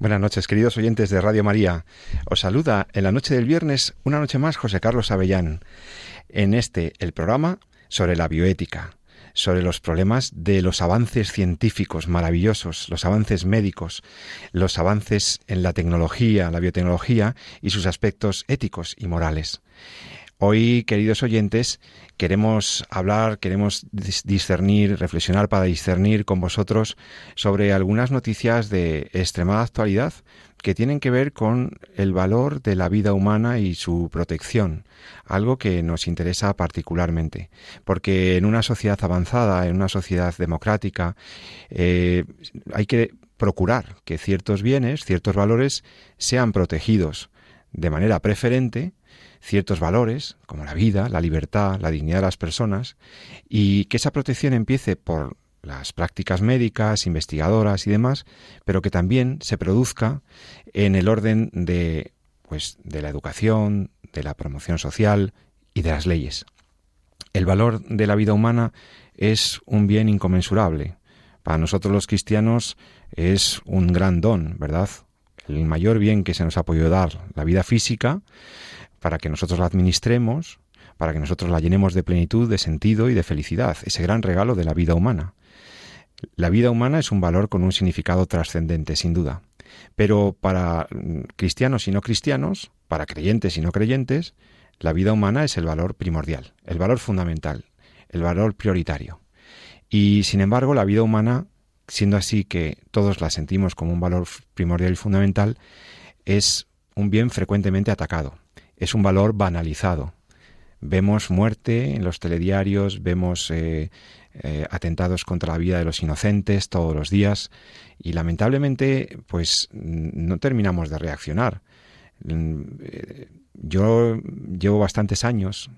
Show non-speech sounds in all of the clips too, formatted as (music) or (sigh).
Buenas noches, queridos oyentes de Radio María. Os saluda en la noche del viernes, una noche más, José Carlos Avellán. En este, el programa sobre la bioética, sobre los problemas de los avances científicos maravillosos, los avances médicos, los avances en la tecnología, la biotecnología y sus aspectos éticos y morales. Hoy, queridos oyentes, queremos hablar, queremos discernir, reflexionar para discernir con vosotros sobre algunas noticias de extremada actualidad que tienen que ver con el valor de la vida humana y su protección, algo que nos interesa particularmente, porque en una sociedad avanzada, en una sociedad democrática, eh, hay que procurar que ciertos bienes, ciertos valores sean protegidos de manera preferente ciertos valores, como la vida, la libertad, la dignidad de las personas, y que esa protección empiece por las prácticas médicas, investigadoras y demás, pero que también se produzca en el orden de pues de la educación, de la promoción social y de las leyes. El valor de la vida humana es un bien inconmensurable. Para nosotros los cristianos es un gran don, ¿verdad? El mayor bien que se nos ha podido dar, la vida física, para que nosotros la administremos, para que nosotros la llenemos de plenitud, de sentido y de felicidad, ese gran regalo de la vida humana. La vida humana es un valor con un significado trascendente, sin duda. Pero para cristianos y no cristianos, para creyentes y no creyentes, la vida humana es el valor primordial, el valor fundamental, el valor prioritario. Y sin embargo, la vida humana, siendo así que todos la sentimos como un valor primordial y fundamental, es un bien frecuentemente atacado es un valor banalizado. Vemos muerte en los telediarios, vemos eh, eh, atentados contra la vida de los inocentes todos los días y lamentablemente pues no terminamos de reaccionar. Mm, eh, yo llevo bastantes años,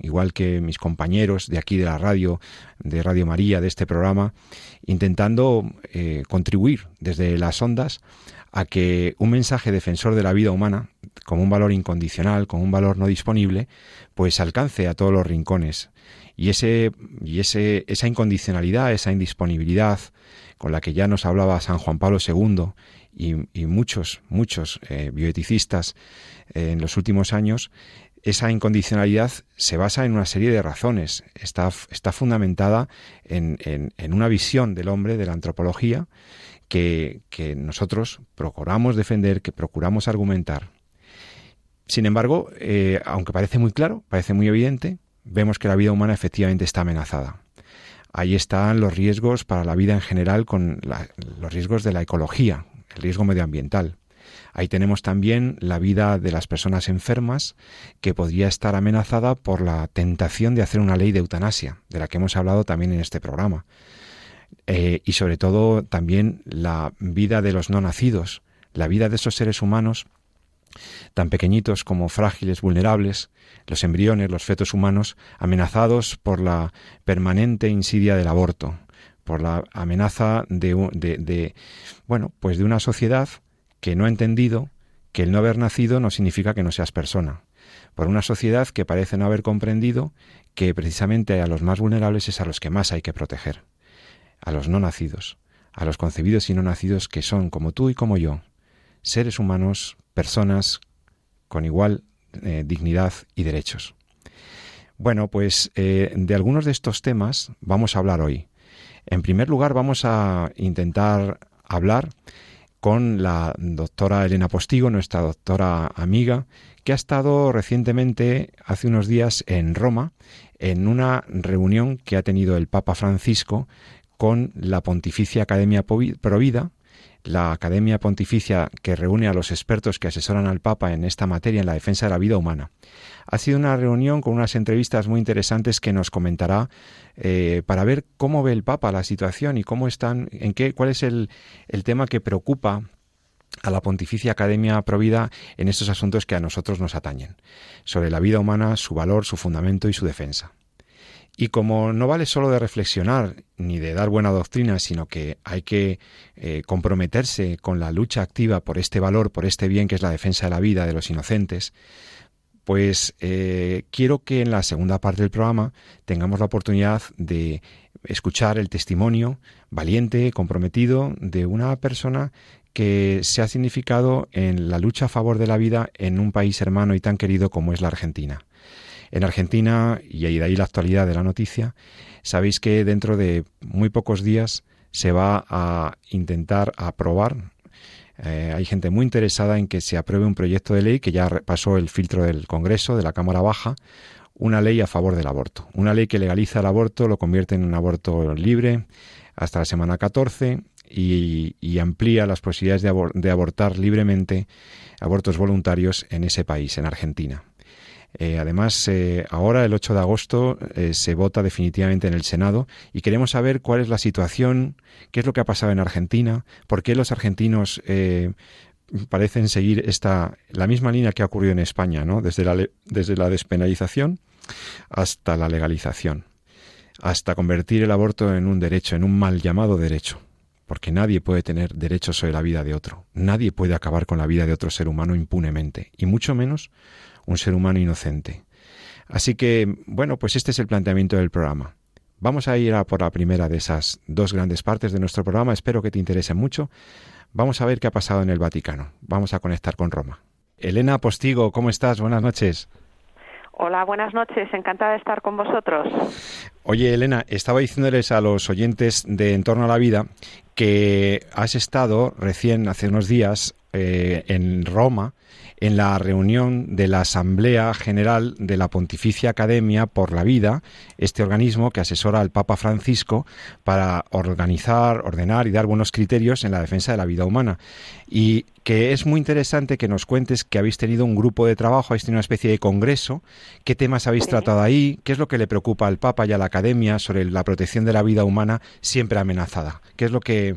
igual que mis compañeros de aquí de la radio, de Radio María, de este programa, intentando contribuir desde las ondas a que un mensaje defensor de la vida humana, como un valor incondicional, como un valor no disponible, pues alcance a todos los rincones. Y, ese, y ese, esa incondicionalidad, esa indisponibilidad con la que ya nos hablaba San Juan Pablo II y, muchos, muchos eh, bioeticistas eh, en los últimos años, esa incondicionalidad se basa en una serie de razones. Está, está fundamentada en, en una visión del hombre, de la antropología, que, nosotros procuramos defender, que procuramos argumentar. Sin embargo, eh, aunque parece muy claro, parece muy evidente, vemos que la vida humana efectivamente está amenazada. Ahí están los riesgos para la vida en general con los riesgos de la ecología, el riesgo medioambiental. Ahí tenemos también la vida de las personas enfermas que podría estar amenazada por la tentación de hacer una ley de eutanasia, de la que hemos hablado también en este programa. Eh, y sobre todo también la vida de los no nacidos, la vida de esos seres humanos tan pequeñitos como frágiles, vulnerables, los embriones, los fetos humanos, amenazados por la permanente insidia del aborto, por la amenaza de, bueno, pues de una sociedad que no ha entendido que el no haber nacido no significa que no seas persona, por una sociedad que parece no haber comprendido que precisamente a los más vulnerables es a los que más hay que proteger a los no nacidos, a los concebidos y no nacidos que son como tú y como yo, seres humanos, personas con igual eh, dignidad y derechos. Bueno, pues eh, de algunos de estos temas vamos a hablar hoy. En primer lugar, vamos a intentar hablar con la doctora Elena Postigo, nuestra doctora amiga, que ha estado recientemente, hace unos días, en Roma, en una reunión que ha tenido el Papa Francisco con la Pontificia Academia Provida, la Academia Pontificia que reúne a los expertos que asesoran al Papa en esta materia, en la defensa de la vida humana. Ha sido una reunión con unas entrevistas muy interesantes que nos comentará eh, para ver cómo ve el Papa la situación y cómo están, en qué, cuál es el, el tema que preocupa a la Pontificia Academia Provida en estos asuntos que a nosotros nos atañen, sobre la vida humana, su valor, su fundamento y su defensa. Y como no vale solo de reflexionar ni de dar buena doctrina, sino que hay que eh, comprometerse con la lucha activa por este valor, por este bien que es la defensa de la vida de los inocentes, pues eh, quiero que en la segunda parte del programa tengamos la oportunidad de escuchar el testimonio valiente, comprometido de una persona que se ha significado en la lucha a favor de la vida en un país hermano y tan querido como es la Argentina. En Argentina, y de ahí la actualidad de la noticia, sabéis que dentro de muy pocos días se va a intentar aprobar. Eh, hay gente muy interesada en que se apruebe un proyecto de ley que ya pasó el filtro del Congreso, de la Cámara Baja, una ley a favor del aborto. Una ley que legaliza el aborto, lo convierte en un aborto libre hasta la semana 14 y, amplía las posibilidades de, abortar libremente abortos voluntarios en ese país, en Argentina. Eh, además, eh, ahora, el 8 de agosto, eh, se vota definitivamente en el Senado y queremos saber cuál es la situación, qué es lo que ha pasado en Argentina, por qué los argentinos parecen seguir esta, la misma línea que ha ocurrido en España, ¿no? desde, la, desde la despenalización hasta la legalización, hasta convertir el aborto en un derecho, en un mal llamado derecho porque nadie puede tener derecho sobre la vida de otro, nadie puede acabar con la vida de otro ser humano impunemente, y mucho menos un ser humano inocente. Así que, bueno, pues este es el planteamiento del programa. Vamos a ir a por la primera de esas dos grandes partes de nuestro programa, espero que te interese mucho. Vamos a ver qué ha pasado en el Vaticano, vamos a conectar con Roma. Elena Postigo, ¿cómo estás? Buenas noches. Hola, buenas noches. Encantada de estar con vosotros. Oye, Elena, estaba diciéndoles a los oyentes de Entorno a la Vida que has estado recién, hace unos días, eh, en Roma en la reunión de la Asamblea General de la Pontificia Academia por la Vida, este organismo que asesora al Papa Francisco para organizar, ordenar y dar buenos criterios en la defensa de la vida humana. Y que es muy interesante que nos cuentes que habéis tenido un grupo de trabajo, habéis tenido una especie de congreso, qué temas habéis tratado ahí, qué es lo que le preocupa al Papa y a la Academia sobre la protección de la vida humana siempre amenazada, qué es lo que...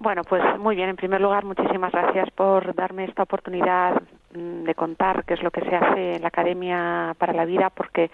Bueno, pues muy bien. En primer lugar, muchísimas gracias por darme esta oportunidad mm, de contar qué es lo que se hace en la Academia para la Vida, porque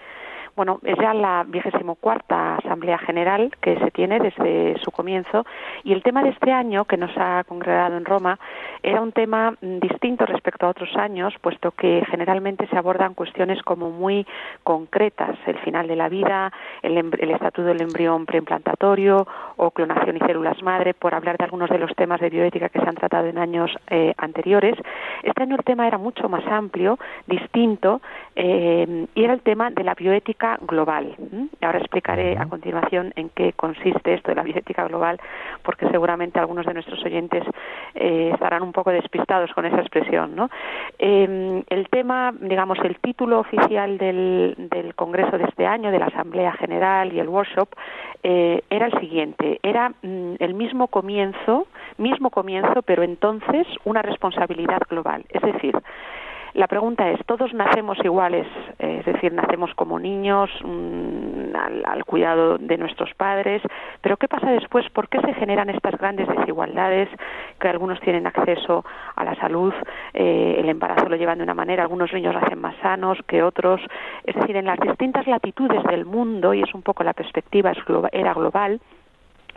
bueno, es ya la vigésimo cuarta Asamblea General que se tiene desde su comienzo y el tema de este año que nos ha congregado en Roma era un tema mm, distinto respecto a otros años, puesto que generalmente se abordan cuestiones como muy concretas, el final de la vida, el, el estatuto del embrión preimplantatorio o clonación y células madre, por hablar de algunos de los temas de bioética que se han tratado en años eh, anteriores. Este año el tema era mucho más amplio, distinto, eh, y era el tema de la bioética global. Ahora explicaré a continuación en qué consiste esto de la bioética global, porque seguramente algunos de nuestros oyentes eh, estarán un poco despistados con esa expresión. ¿no? Em, el tema, digamos, el título oficial del, del, Congreso de este año, de la Asamblea General y el workshop, eh, era el siguiente: era mm, el mismo comienzo, mismo comienzo, pero entonces una responsabilidad global. Es decir, la pregunta es, ¿todos nacemos iguales? Eh, es decir, nacemos como niños mm, al, cuidado de nuestros padres, pero ¿qué pasa después? ¿Por qué se generan estas grandes desigualdades? Que algunos tienen acceso a la salud, eh, el embarazo lo llevan de una manera, algunos niños nacen más sanos que otros. Es decir, en las distintas latitudes del mundo, y es un poco la perspectiva era global,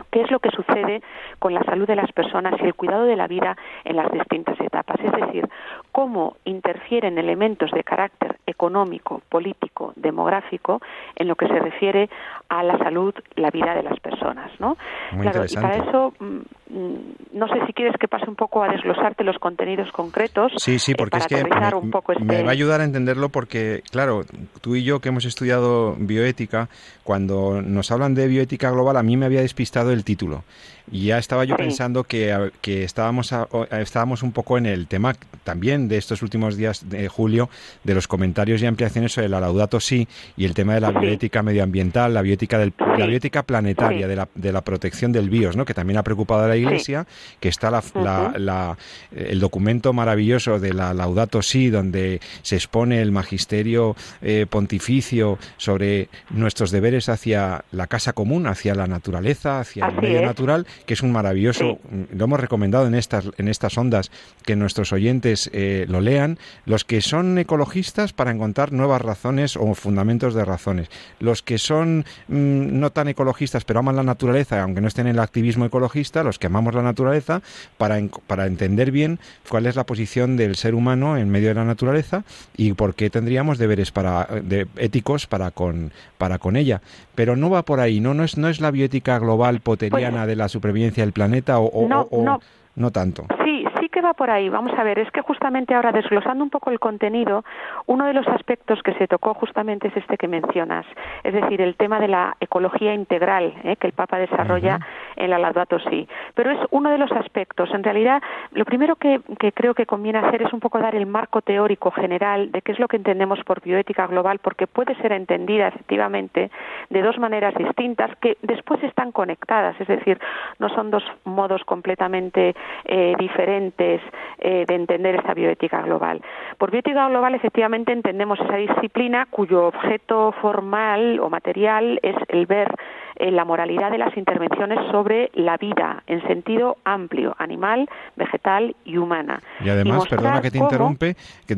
qué es lo que sucede con la salud de las personas y el cuidado de la vida en las distintas etapas, es decir, cómo interfieren elementos de carácter económico, político, demográfico en lo que se refiere a la salud, la vida de las personas, ¿no? claro, y para eso mm, mm, no sé si quieres que pase un poco a desglosarte los contenidos concretos. Sí, sí, porque es que me, un poco este... me va a ayudar a entenderlo porque, claro, tú y yo que hemos estudiado bioética, cuando nos hablan de bioética global, a mí me había despistado el título. Y ya estaba yo pensando que, que estábamos, estábamos un poco en el tema también también de estos últimos días de julio de los comentarios y ampliaciones sobre la Laudato Si y el tema de la bioética medioambiental, la bioética, del, la bioética planetaria, de, la, de la protección del BIOS, ¿no? que también ha preocupado a la Iglesia, que está la, el documento maravilloso de la Laudato Si, donde se expone el magisterio eh, pontificio sobre nuestros deberes hacia la casa común, hacia la naturaleza, hacia el medio natural, que es un maravilloso, lo hemos recomendado en estas, en estas ondas, que nuestros oyentes eh, lo lean, los que son ecologistas para encontrar nuevas razones o fundamentos de razones, los que son mm, no tan ecologistas pero aman la naturaleza, aunque no estén en el activismo ecologista, los que amamos la naturaleza, para, para entender bien cuál es la posición del ser humano en medio de la naturaleza y por qué tendríamos deberes para, de, éticos para con, para con ella. Pero no va por ahí, no, no, es, no es la bioética global poteriana pues de la supervivencia del planeta o, o no tanto. Sí, sí que va por ahí. Vamos a ver, es que justamente ahora desglosando un poco el contenido, uno de los aspectos que se tocó justamente es este que mencionas, es decir, el tema de la ecología integral ¿eh? que el Papa desarrolla en la Laudato Si. Pero es uno de los aspectos. En realidad, lo primero que, que creo que conviene hacer es un poco dar el marco teórico general de qué es lo que entendemos por bioética global, porque puede ser entendida efectivamente de dos maneras distintas que después están conectadas, es decir, no son dos modos completamente eh, diferentes eh, de entender esta bioética global. Por bioética global, efectivamente, entendemos esa disciplina cuyo objeto formal o material es el ver eh, la moralidad de las intervenciones sobre la vida en sentido amplio, animal, vegetal y humana. Y además, perdona que te interrumpe, que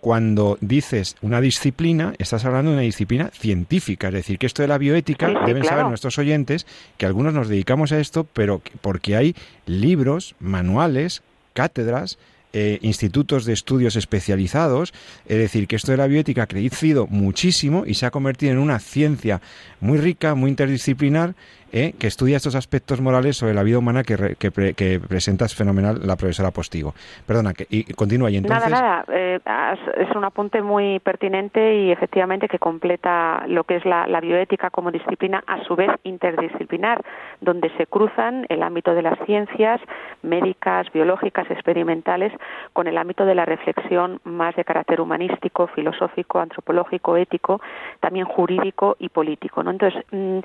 cuando dices una disciplina, estás hablando de una disciplina científica, es decir, que esto de la bioética deben saber nuestros oyentes que algunos nos dedicamos a esto, pero porque hay libros, manuales, cátedras eh, institutos de estudios especializados, es decir, que esto de la bioética ha crecido muchísimo y se ha convertido en una ciencia muy rica, muy interdisciplinar ¿eh? que estudia estos aspectos morales sobre la vida humana que, que, presenta fenomenal la profesora Postigo. Perdona, que, y continúa y entonces... Nada, nada, eh, es un apunte muy pertinente y efectivamente que completa lo que es la, bioética como disciplina, a su vez interdisciplinar, donde se cruzan el ámbito de las ciencias médicas, biológicas, experimentales, con el ámbito de la reflexión más de carácter humanístico, filosófico, antropológico, ético, también jurídico y político. ¿no? Entonces, mm,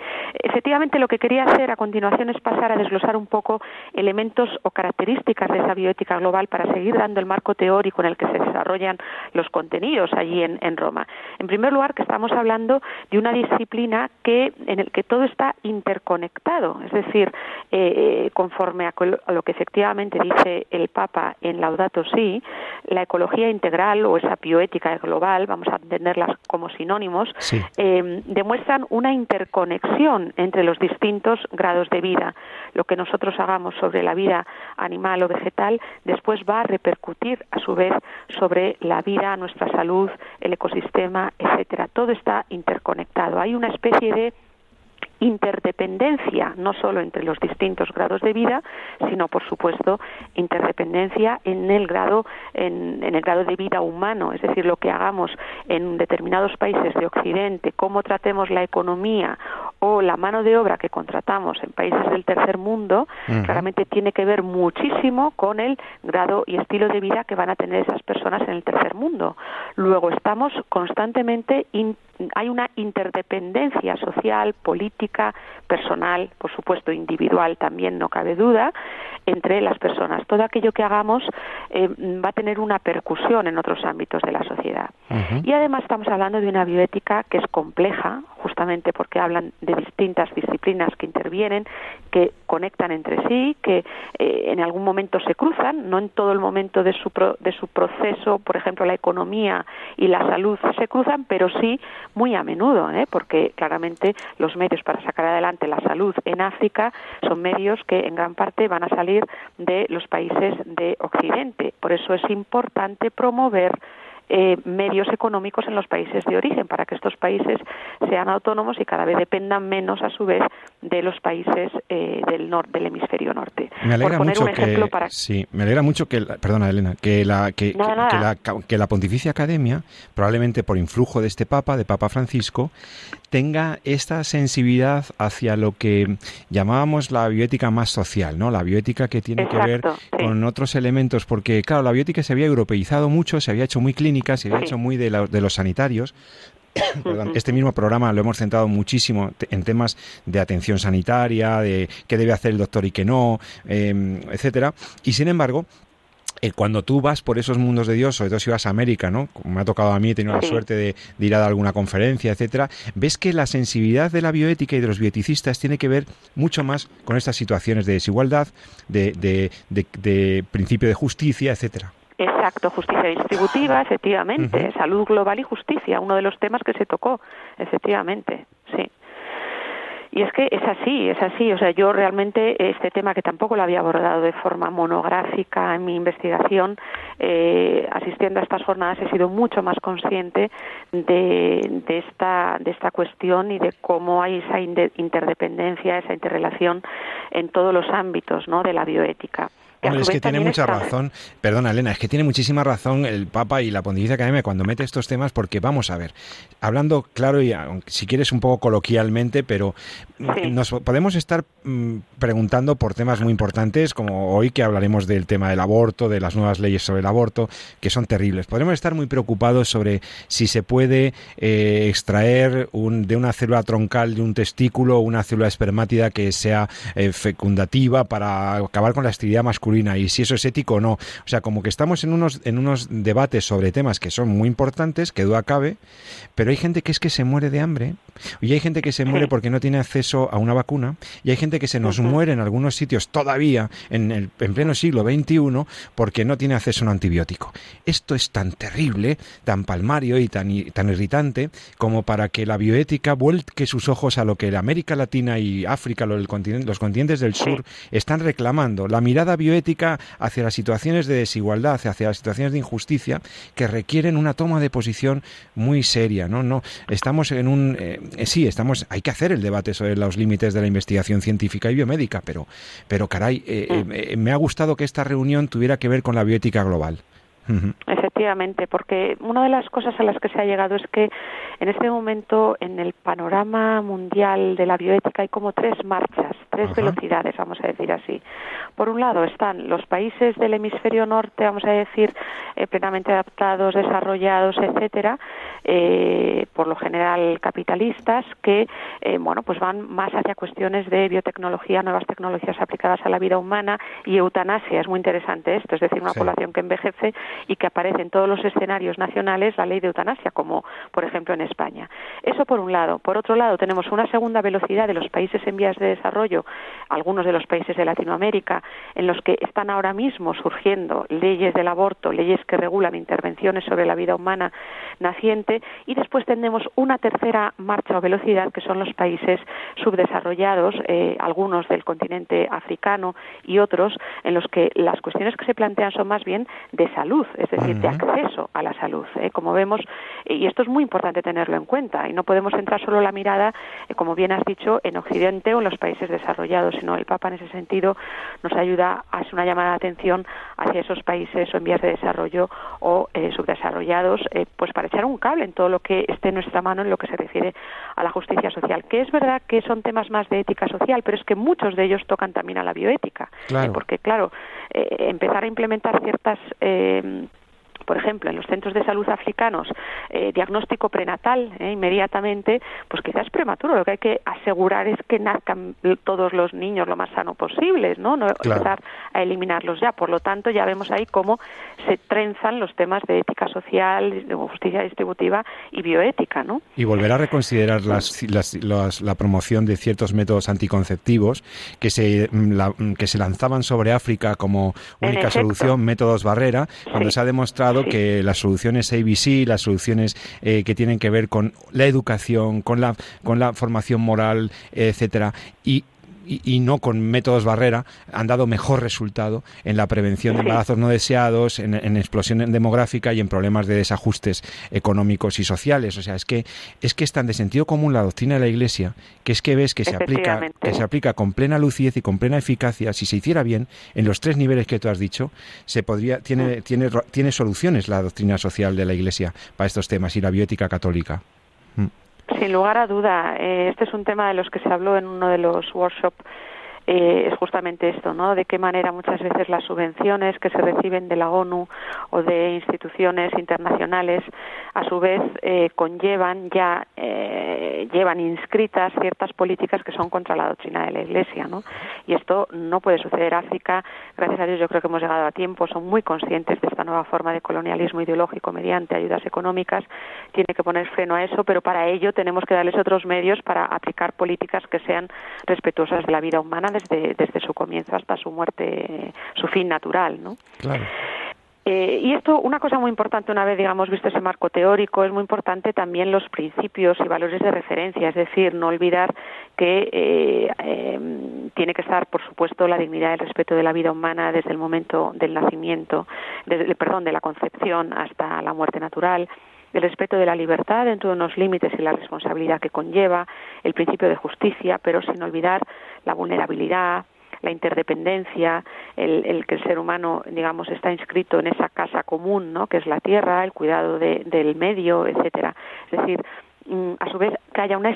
efectivamente lo que quería hacer a continuación es pasar a desglosar un poco elementos o características de esa bioética global para seguir dando el marco teórico en el que se desarrollan los contenidos allí en, Roma. En primer lugar, que estamos hablando de una disciplina que en el que todo está interconectado, es decir, eh, eh, conforme a, lo que efectivamente dice el Papa en Laudato Si, la ecología integral o esa bioética global, vamos a entenderlas como sinónimos, eh, demuestran una interconexión entre los distintos distintos grados de vida. Lo que nosotros hagamos sobre la vida animal o vegetal después va a repercutir a su vez sobre la vida, nuestra salud, el ecosistema, etcétera. Todo está interconectado. Hay una especie de interdependencia no solo entre los distintos grados de vida, sino por supuesto interdependencia en el grado en, el grado de vida humano, es decir, lo que hagamos en determinados países de Occidente, cómo tratemos la economía o la mano de obra que contratamos en países del tercer mundo, claramente tiene que ver muchísimo con el grado y estilo de vida que van a tener esas personas en el tercer mundo. Luego estamos constantemente hay una interdependencia social, política, personal, por supuesto individual también, no cabe duda, entre las personas. Todo aquello que hagamos eh, va a tener una percusión en otros ámbitos de la sociedad. Y además estamos hablando de una bioética que es compleja, justamente porque hablan de distintas disciplinas que intervienen, que conectan entre sí, que eh, en algún momento se cruzan, no en todo el momento de su, de su proceso, por ejemplo, la economía y la salud se cruzan, pero sí muy a menudo, ¿eh? porque claramente los medios para sacar adelante la salud en África son medios que en gran parte van a salir de los países de Occidente. Por eso es importante promover eh, medios económicos en los países de origen para que estos países sean autónomos y cada vez dependan menos a su vez de los países eh, del norte del hemisferio norte. Me alegra mucho que sí, me alegra mucho que perdona Elena que la que, la que la Pontificia Academia probablemente por influjo de este Papa de Papa Francisco tenga esta sensibilidad hacia lo que llamábamos la bioética más social, ¿no? La bioética que tiene que ver con otros elementos, porque claro, la bioética se había europeizado mucho, se había hecho muy clínica, se había hecho muy de, de los sanitarios, (coughs) este mismo programa lo hemos centrado muchísimo en temas de atención sanitaria, de qué debe hacer el doctor y qué no, eh, etcétera. Y sin embargo, eh, cuando tú vas por esos mundos de Dios, sobre todo si vas a América, ¿no? Como me ha tocado a mí, he tenido la suerte de, ir a alguna conferencia, etcétera, ves que la sensibilidad de la bioética y de los bioeticistas tiene que ver mucho más con estas situaciones de desigualdad, de, de, principio de justicia, etcétera. Exacto, justicia distributiva, efectivamente, salud global y justicia, uno de los temas que se tocó, efectivamente, sí. Y es que es así, es así. O sea, yo realmente este tema que tampoco lo había abordado de forma monográfica en mi investigación, eh, asistiendo a estas jornadas he sido mucho más consciente de, de, esta, de esta cuestión y de cómo hay esa interdependencia, esa interrelación en todos los ámbitos ¿no? de la bioética es que tiene mucha razón, perdona Elena, es que tiene muchísima razón el Papa y la Pontificia Academia cuando mete estos temas porque vamos a ver, hablando claro y si quieres un poco coloquialmente, pero nos podemos estar mm, preguntando por temas muy importantes como hoy que hablaremos del tema del aborto, de las nuevas leyes sobre el aborto, que son terribles. Podemos estar muy preocupados sobre si se puede eh, extraer un, de una célula troncal de un testículo una célula espermátida que sea eh, fecundativa para acabar con la esterilidad masculina y si eso es ético o no. O sea, como que estamos en unos, en unos debates sobre temas que son muy importantes, que duda cabe, pero hay gente que es que se muere de hambre y hay gente que se muere porque no tiene acceso a una vacuna y hay gente que se nos muere en algunos sitios todavía en, el, en pleno siglo XXI porque no tiene acceso a un antibiótico. Esto es tan terrible, tan palmario y tan, tan irritante como para que la bioética vuelque sus ojos a lo que la América Latina y África, los continentes del sur, están reclamando. La mirada bioética hacia las situaciones de desigualdad, hacia las situaciones de injusticia que requieren una toma de posición muy seria, ¿no? No estamos en un eh, sí, estamos hay que hacer el debate sobre los límites de la investigación científica y biomédica, pero pero caray, eh, mm. eh, me ha gustado que esta reunión tuviera que ver con la bioética global. Efectivamente, porque una de las cosas a las que se ha llegado es que en este momento en el panorama mundial de la bioética hay como tres marchas, tres velocidades, vamos a decir así. Por un lado están los países del hemisferio norte, vamos a decir, eh, plenamente adaptados, desarrollados, etcétera, eh, por lo general capitalistas, que eh, bueno, pues van más hacia cuestiones de biotecnología, nuevas tecnologías aplicadas a la vida humana y eutanasia. Es muy interesante esto, es decir, una población que envejece y que aparece en todos los escenarios nacionales la ley de eutanasia, como por ejemplo en España. Eso por un lado. Por otro lado, tenemos una segunda velocidad de los países en vías de desarrollo, algunos de los países de Latinoamérica, en los que están ahora mismo surgiendo leyes del aborto, leyes que regulan intervenciones sobre la vida humana naciente, y después tenemos una tercera marcha o velocidad, que son los países subdesarrollados, eh, algunos del continente africano y otros, en los que las cuestiones que se plantean son más bien de salud, es decir, de acceso a la salud. ¿eh? Como vemos, y esto es muy importante tenerlo en cuenta, y no podemos centrar solo la mirada, eh, como bien has dicho, en Occidente o en los países desarrollados, sino el Papa en ese sentido nos ayuda, hace una llamada de atención hacia esos países o en vías de desarrollo o eh, subdesarrollados, pues para echar un cable en todo lo que esté en nuestra mano en lo que se refiere a la justicia social, que es verdad que son temas más de ética social, pero es que muchos de ellos tocan también a la bioética, porque claro, empezar a implementar ciertas eh, por ejemplo, en los centros de salud africanos, eh, diagnóstico prenatal eh, inmediatamente, pues quizás prematuro. Lo que hay que asegurar es que nazcan todos los niños lo más sano posible, ¿no? No empezar a eliminarlos ya. Por lo tanto, ya vemos ahí cómo se trenzan los temas de ética social, de justicia distributiva y bioética, ¿no? Y volver a reconsiderar la promoción de ciertos métodos anticonceptivos que se, que se lanzaban sobre África como única solución, métodos barrera, cuando se ha demostrado que las soluciones ABC, las soluciones eh, que tienen que ver con la educación, con la, con la formación moral, etcétera, y y, no con métodos barrera han dado mejor resultado en la prevención de embarazos no deseados, en, en, explosión demográfica y en problemas de desajustes económicos y sociales. O sea, es que es que es tan de sentido común la doctrina de la Iglesia que es que ves que se aplica que se aplica con plena lucidez y con plena eficacia. Si se hiciera bien en los tres niveles que tú has dicho, se podría tiene mm. tiene tiene soluciones la doctrina social de la Iglesia para estos temas y la bioética católica. Sin lugar a duda, eh, este es un tema de los que se habló en uno de los workshops eh, es justamente esto, ¿no? De qué manera muchas veces las subvenciones que se reciben de la ONU o de instituciones internacionales, a su vez eh, conllevan ya eh, llevan inscritas ciertas políticas que son contra la doctrina de la Iglesia, ¿no? Y esto no puede suceder. África, gracias a Dios, yo creo que hemos llegado a tiempo, son muy conscientes de esta nueva forma de colonialismo ideológico mediante ayudas económicas. Tiene que poner freno a eso, pero para ello tenemos que darles otros medios para aplicar políticas que sean respetuosas de la vida humana desde, desde su comienzo hasta su muerte, su fin natural, ¿no? Eh, y esto, una cosa muy importante, una vez, digamos, visto ese marco teórico, es muy importante también los principios y valores de referencia, es decir, no olvidar que eh, em, tiene que estar, por supuesto, la dignidad y el respeto de la vida humana desde el momento del nacimiento, desde, perdón, de la concepción hasta la muerte natural, el respeto de la libertad dentro de unos límites y la responsabilidad que conlleva, el principio de justicia, pero sin olvidar la vulnerabilidad, la interdependencia, el, que el ser humano, digamos, está inscrito en esa casa común, ¿no? Que es la tierra, el cuidado del medio, etcétera. Es decir, mm, a su vez que haya una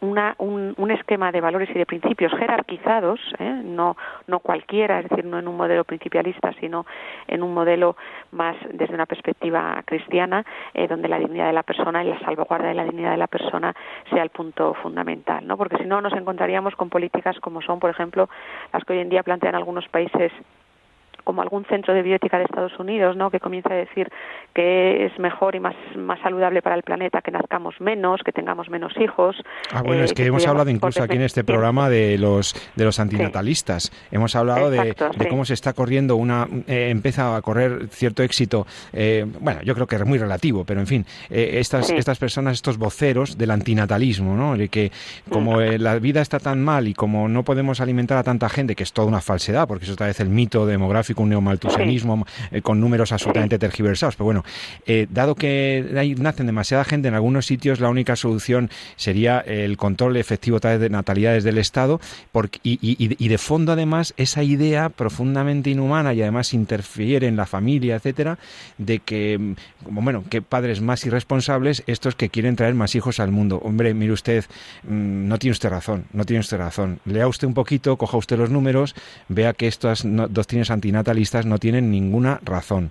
una, un, un, esquema de valores y de principios jerarquizados, ¿eh? no, no cualquiera, es decir, no en un modelo principialista, sino en un modelo más desde una perspectiva cristiana, eh, donde la dignidad de la persona y la salvaguarda de la dignidad de la persona sea el punto fundamental, ¿no? Porque si no nos encontraríamos con políticas como son, por ejemplo, las que hoy en día plantean algunos países como algún centro de bioética de Estados Unidos, ¿no? que comienza a decir que es mejor y más, más saludable para el planeta que nazcamos menos, que tengamos menos hijos. Ah, bueno, es eh, que, hemos hablado incluso aquí en este programa de los de los antinatalistas. Hemos hablado de, cómo se está corriendo una eh, empieza a correr cierto éxito. Eh, bueno, yo creo que es muy relativo, pero en fin, estas estas personas, estos voceros del antinatalismo, ¿no? De que como mm. la vida está tan mal y como no podemos alimentar a tanta gente, que es toda una falsedad, porque eso otra vez el mito demográfico un neomaltusianismo eh, con números absolutamente tergiversados. Pero bueno, eh, dado que hay, nacen demasiada gente en algunos sitios, la única solución sería el control efectivo tal vez de natalidades del Estado porque, y, y, de fondo además esa idea profundamente inhumana y además interfiere en la familia, etcétera, de que, como bueno, que padres más irresponsables estos que quieren traer más hijos al mundo. Hombre, mire usted, mm, no tiene usted razón, no tiene usted razón. Lea usted un poquito, coja usted los números, vea que estas doctrinas no tienen ninguna razón.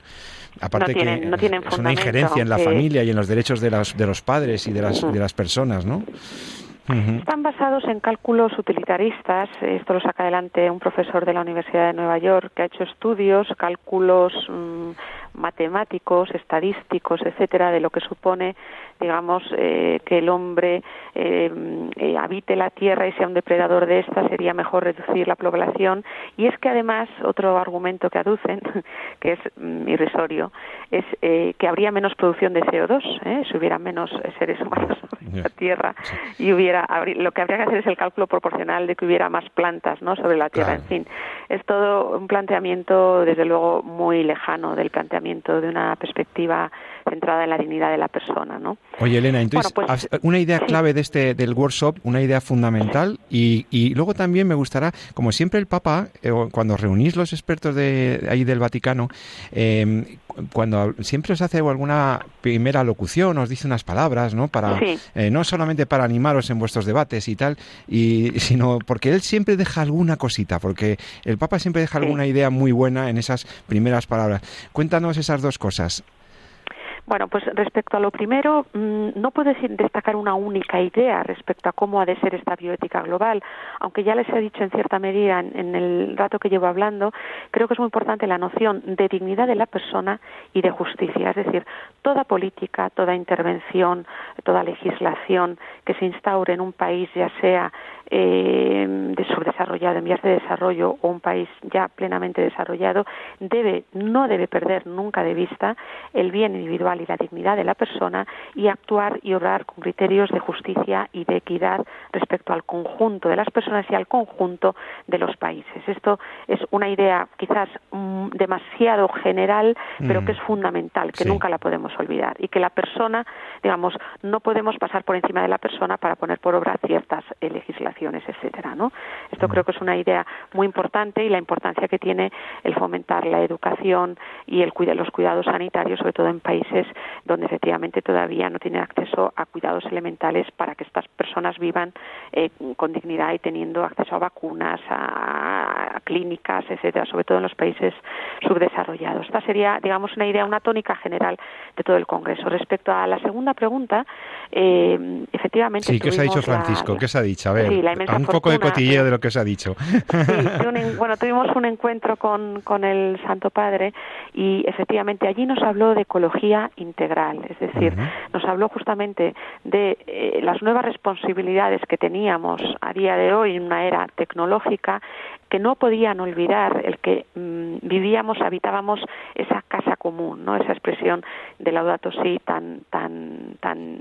Aparte que es una injerencia en la familia y en los derechos de los, de los padres y de las, de las personas, ¿no? Están basados en cálculos utilitaristas. Esto lo saca adelante un profesor de la Universidad de Nueva York que ha hecho estudios, cálculos mm, matemáticos, estadísticos, etcétera, de lo que supone, digamos, eh, que el hombre eh, eh, habite la tierra y sea un depredador de esta, sería mejor reducir la población. Y es que además, otro argumento que aducen, (laughs) que es mm, irrisorio, es que habría menos producción de CO2, si hubiera menos seres humanos (laughs) sobre la tierra y hubiera, lo que habría que hacer es el cálculo proporcional de que hubiera más plantas, ¿no? Sobre la tierra, en fin. Es todo un planteamiento, desde luego, muy lejano del planteamiento de una perspectiva centrada en la dignidad de la persona, ¿no? Oye, Elena, entonces, pues, una idea clave de este del workshop, una idea fundamental, y, y, luego también me gustará, como siempre el Papa, eh, cuando reunís los expertos de ahí del Vaticano, em, cuando siempre os hace alguna primera locución, os dice unas palabras, ¿no? Para, eh, no solamente para animaros en vuestros debates y tal, y, sino porque él siempre deja alguna cosita, porque el Papa siempre deja alguna idea muy buena en esas primeras palabras. Cuéntanos esas dos cosas. Bueno, pues respecto a lo primero, mm, no puedo destacar una única idea respecto a cómo ha de ser esta bioética global, aunque ya les he dicho en cierta medida en, el rato que llevo hablando, creo que es muy importante la noción de dignidad de la persona y de justicia, es decir, toda política, toda intervención, toda legislación que se instaure en un país, ya sea eh, de subdesarrollado, en vías de desarrollo o un país ya plenamente desarrollado, debe, no debe perder nunca de vista el bien individual y la dignidad de la persona y actuar y obrar con criterios de justicia y de equidad respecto al conjunto de las personas y al conjunto de los países. Esto es una idea quizás mm, demasiado general, pero que mm. es fundamental, que nunca la podemos olvidar y que la persona, digamos, no podemos pasar por encima de la persona para poner por obra ciertas eh, legislaciones, etcétera, ¿no? Esto creo que es una idea muy importante y la importancia que tiene el fomentar la educación y el los cuidados sanitarios, sobre todo en países donde efectivamente todavía no tienen acceso a cuidados elementales para que estas personas vivan eh, con dignidad y teniendo acceso a vacunas, a, clínicas, etcétera, sobre todo en los países subdesarrollados. Esta sería, digamos, una idea, una tónica general de todo el Congreso. Respecto a la segunda pregunta, eh, efectivamente. Sí, ¿qué os ha dicho Francisco? ¿Qué os ha dicho? A ver, un poco de cotilleo de lo que os ha dicho. (laughs) bueno, tuvimos un encuentro con, con el Santo Padre y efectivamente allí nos habló de ecología integral, es decir, nos habló justamente de eh, las nuevas responsabilidades que teníamos a día de hoy en una era tecnológica que no podían olvidar el que mm, vivíamos, habitábamos esa casa común, ¿no? Esa expresión de Laudato Si tan tan tan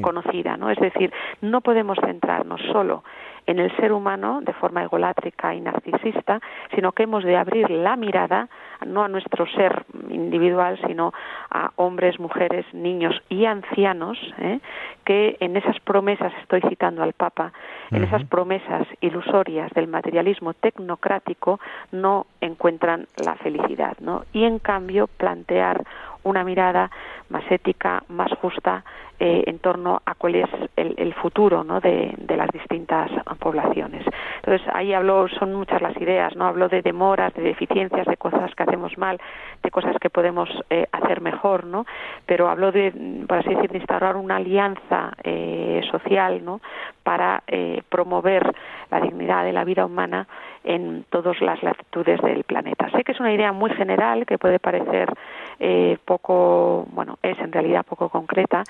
conocida, ¿no? Es decir, no podemos centrarnos solo en el ser humano de forma egolátrica y narcisista, sino que hemos de abrir la mirada no a nuestro ser individual, sino a hombres, mujeres, niños y ancianos, ¿eh? que en esas promesas, estoy citando al Papa, en esas promesas ilusorias del materialismo tecnocrático no encuentran la felicidad, ¿no? Y en cambio plantear una mirada más ética, más justa eh, en torno a cuál es el, futuro ¿no? de, las distintas poblaciones. Entonces ahí hablo, son muchas las ideas, no hablo de demoras, de deficiencias, de cosas que hacemos mal, de cosas que podemos eh, hacer mejor, ¿no? Pero hablo de, por así decir, de instaurar una alianza eh, social, ¿no? Para promover la dignidad de la vida humana en todas las latitudes del planeta. Sé que es una idea muy general que puede parecer eh, poco, bueno, es en realidad poco concreta,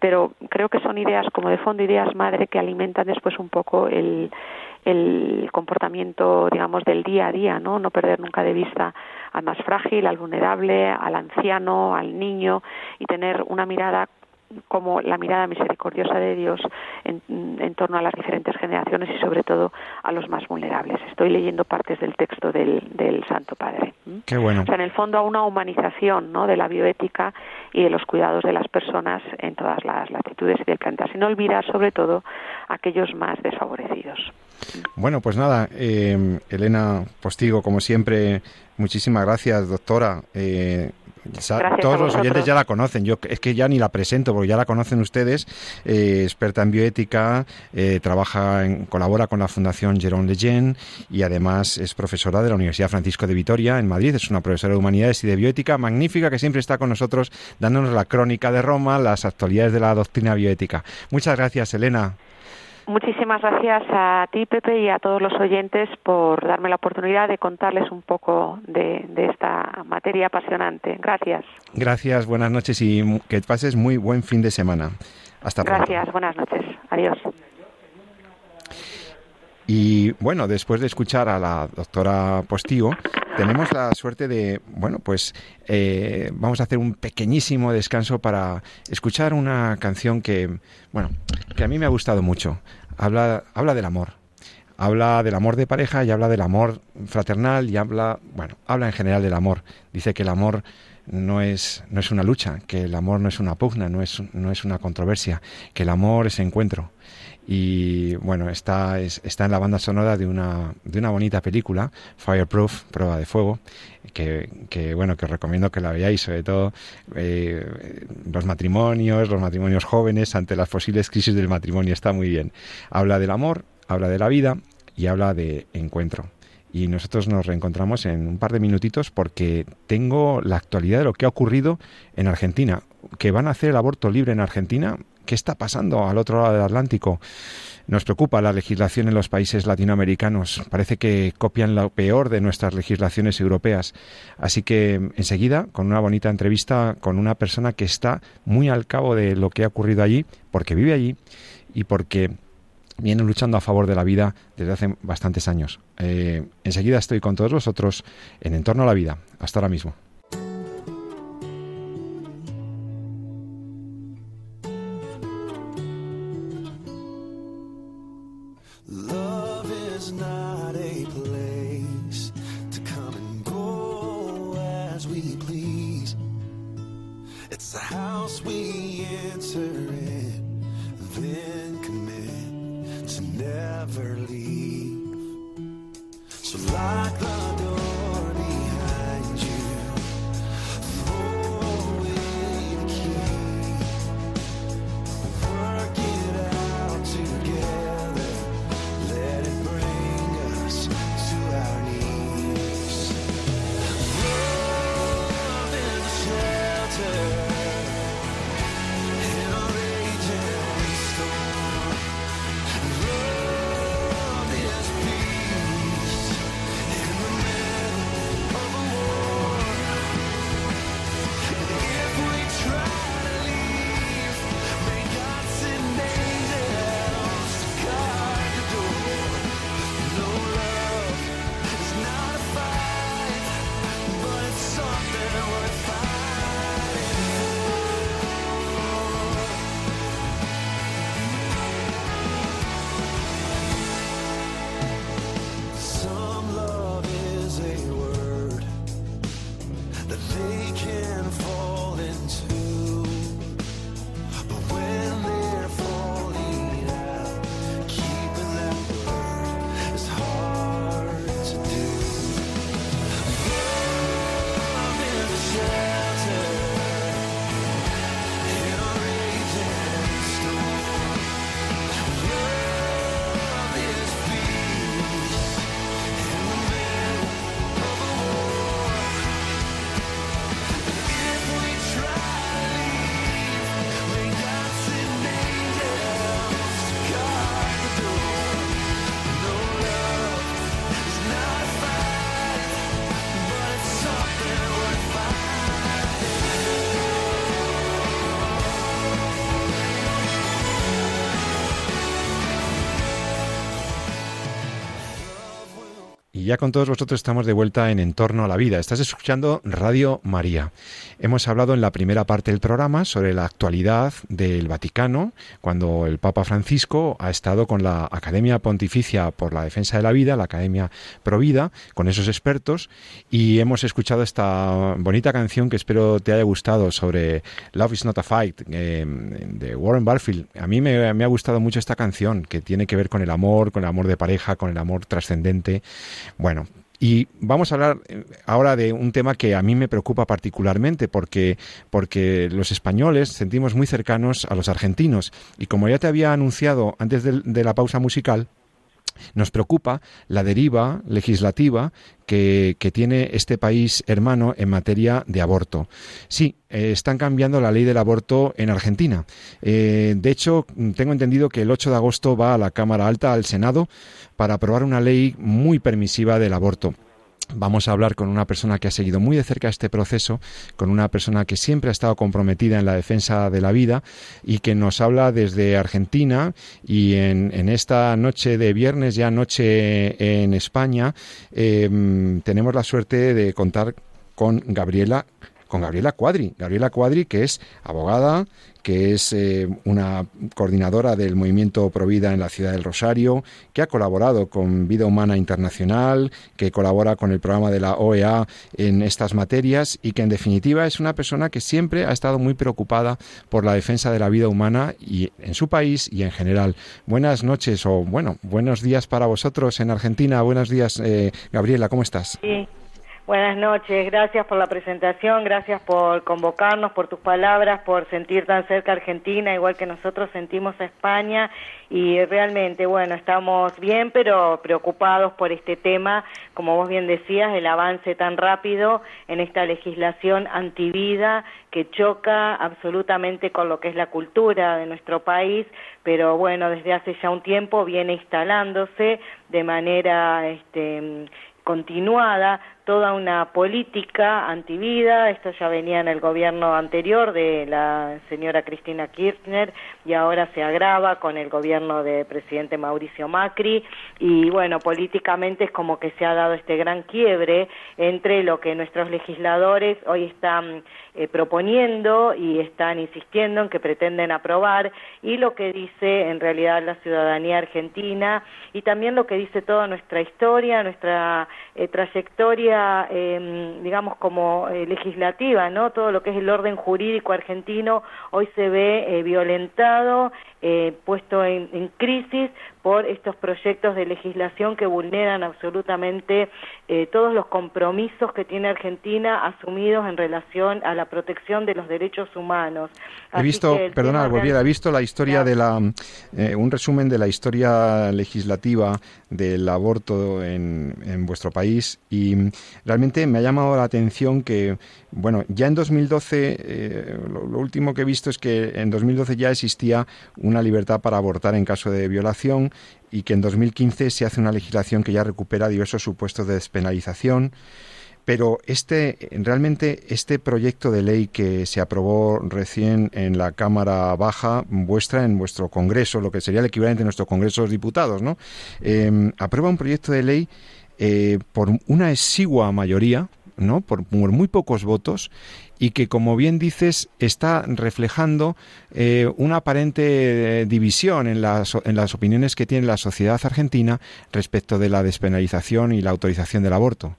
pero creo que son ideas como de fondo, ideas madre que alimentan después un poco el, el comportamiento, digamos, del día a día, ¿no? No perder nunca de vista al más frágil, al vulnerable, al anciano, al niño y tener una mirada como la mirada misericordiosa de Dios en, torno a las diferentes generaciones y sobre todo a los más vulnerables. Estoy leyendo partes del texto del, Santo Padre. Qué bueno. O sea, en el fondo a una humanización ¿no? de la bioética y de los cuidados de las personas en todas las latitudes y del planeta, sin olvidar sobre todo a aquellos más desfavorecidos. Bueno, pues nada, eh, Elena Postigo, como siempre, muchísimas gracias, doctora. Eh, todos los oyentes ya la conocen. Yo es que ya ni la presento porque ya la conocen ustedes. Eh, experta en bioética, eh, trabaja, en, colabora con la Fundación Jerome Lejeune y además es profesora de la Universidad Francisco de Vitoria en Madrid. Es una profesora de humanidades y de bioética magnífica que siempre está con nosotros dándonos la crónica de Roma, las actualidades de la doctrina bioética. Muchas gracias, Elena. Muchísimas gracias a ti, Pepe, y a todos los oyentes por darme la oportunidad de contarles un poco de, esta materia apasionante. Gracias. Gracias, buenas noches y que pases muy buen fin de semana. Hasta pronto. Gracias, buenas noches. Adiós. Y bueno, después de escuchar a la doctora Postigo, tenemos la suerte de, bueno, pues eh, vamos a hacer un pequeñísimo descanso para escuchar una canción que, bueno, que a mí me ha gustado mucho. Habla, habla del amor. Habla del amor de pareja y habla del amor fraternal y habla, bueno, habla en general del amor. Dice que el amor no es, no es una lucha, que el amor no es una pugna, no es, no es una controversia, que el amor es encuentro y bueno, está, está en la banda sonora de una, de una bonita película, Fireproof, Prueba de Fuego, que, que bueno, que os recomiendo que la veáis, sobre todo eh, los matrimonios, los matrimonios jóvenes ante las posibles crisis del matrimonio, está muy bien. Habla del amor, habla de la vida y habla de encuentro. Y nosotros nos reencontramos en un par de minutitos porque tengo la actualidad de lo que ha ocurrido en Argentina, que van a hacer el aborto libre en Argentina ¿Qué está pasando al otro lado del Atlántico? Nos preocupa la legislación en los países latinoamericanos. Parece que copian lo peor de nuestras legislaciones europeas. Así que enseguida, con una bonita entrevista con una persona que está muy al cabo de lo que ha ocurrido allí, porque vive allí y porque viene luchando a favor de la vida desde hace bastantes años. Eh, enseguida estoy con todos vosotros en Entorno a la Vida. Hasta ahora mismo. winter ya con todos vosotros estamos de vuelta en Entorno a la Vida. Estás escuchando Radio María. Hemos hablado en la primera parte del programa sobre la actualidad del Vaticano, cuando el Papa Francisco ha estado con la Academia Pontificia por la Defensa de la Vida, la Academia Provida, con esos expertos, y hemos escuchado esta bonita canción que espero te haya gustado sobre Love is not a fight, eh, de Warren Barfield. A mí me, me ha gustado mucho esta canción, que tiene que ver con el amor, con el amor de pareja, con el amor trascendente. Bueno, y vamos a hablar eh, ahora de un tema que a mí me preocupa particularmente porque, porque los españoles sentimos muy cercanos a los argentinos. Y como ya te había anunciado antes de, de la pausa musical, nos preocupa la deriva legislativa que, tiene este país hermano en materia de aborto. Sí, eh, están cambiando la ley del aborto en Argentina. Eh, de hecho, tengo entendido que el 8 de agosto va a la Cámara Alta, al Senado, para aprobar una ley muy permisiva del aborto. Vamos a hablar con una persona que ha seguido muy de cerca este proceso, con una persona que siempre ha estado comprometida en la defensa de la vida y que nos habla desde Argentina y en, en esta noche de viernes, ya noche en España, eh, tenemos la suerte de contar con Gabriela con Gabriela Cuadri. Gabriela Cuadri, que es abogada, que es eh, una coordinadora del movimiento Provida en la ciudad del Rosario, que ha colaborado con Vida Humana Internacional, que colabora con el programa de la OEA en estas materias y que en definitiva es una persona que siempre ha estado muy preocupada por la defensa de la vida humana y en su país y en general. Buenas noches o bueno, buenos días para vosotros en Argentina. Buenos días, eh, Gabriela, ¿cómo estás? Sí. Buenas noches, gracias por la presentación, gracias por convocarnos, por tus palabras, por sentir tan cerca a Argentina, igual que nosotros sentimos a España. Y realmente, bueno, estamos bien, pero preocupados por este tema, como vos bien decías, el avance tan rápido en esta legislación antivida que choca absolutamente con lo que es la cultura de nuestro país, pero bueno, desde hace ya un tiempo viene instalándose de manera este, continuada toda una política antivida, esto ya venía en el gobierno anterior de la señora Cristina Kirchner y ahora se agrava con el gobierno del presidente Mauricio Macri. Y bueno, políticamente es como que se ha dado este gran quiebre entre lo que nuestros legisladores hoy están eh, proponiendo y están insistiendo en que pretenden aprobar y lo que dice en realidad la ciudadanía argentina y también lo que dice toda nuestra historia, nuestra eh, trayectoria, eh, digamos, como eh, legislativa, ¿no? Todo lo que es el orden jurídico argentino hoy se ve eh, violentado, eh, puesto en, en crisis por estos proyectos de legislación que vulneran absolutamente eh, todos los compromisos que tiene Argentina asumidos en relación a la protección de los derechos humanos. He visto, perdona, he visto la historia de la, eh, un resumen de la historia legislativa del aborto en, en vuestro país y realmente me ha llamado la atención que, bueno, ya en 2012, eh, lo, lo último que he visto es que en 2012 ya existía una libertad para abortar en caso de violación y que en 2015 se hace una legislación que ya recupera diversos supuestos de despenalización. Pero este, realmente, este proyecto de ley que se aprobó recién en la Cámara Baja, vuestra, en vuestro Congreso, lo que sería el equivalente a nuestro Congreso de Diputados, ¿no? Eh, aprueba un proyecto de ley eh, por una exigua mayoría, ¿no? Por, por muy pocos votos y que, como bien dices, está reflejando eh, una aparente eh, división en las, en las opiniones que tiene la sociedad argentina respecto de la despenalización y la autorización del aborto.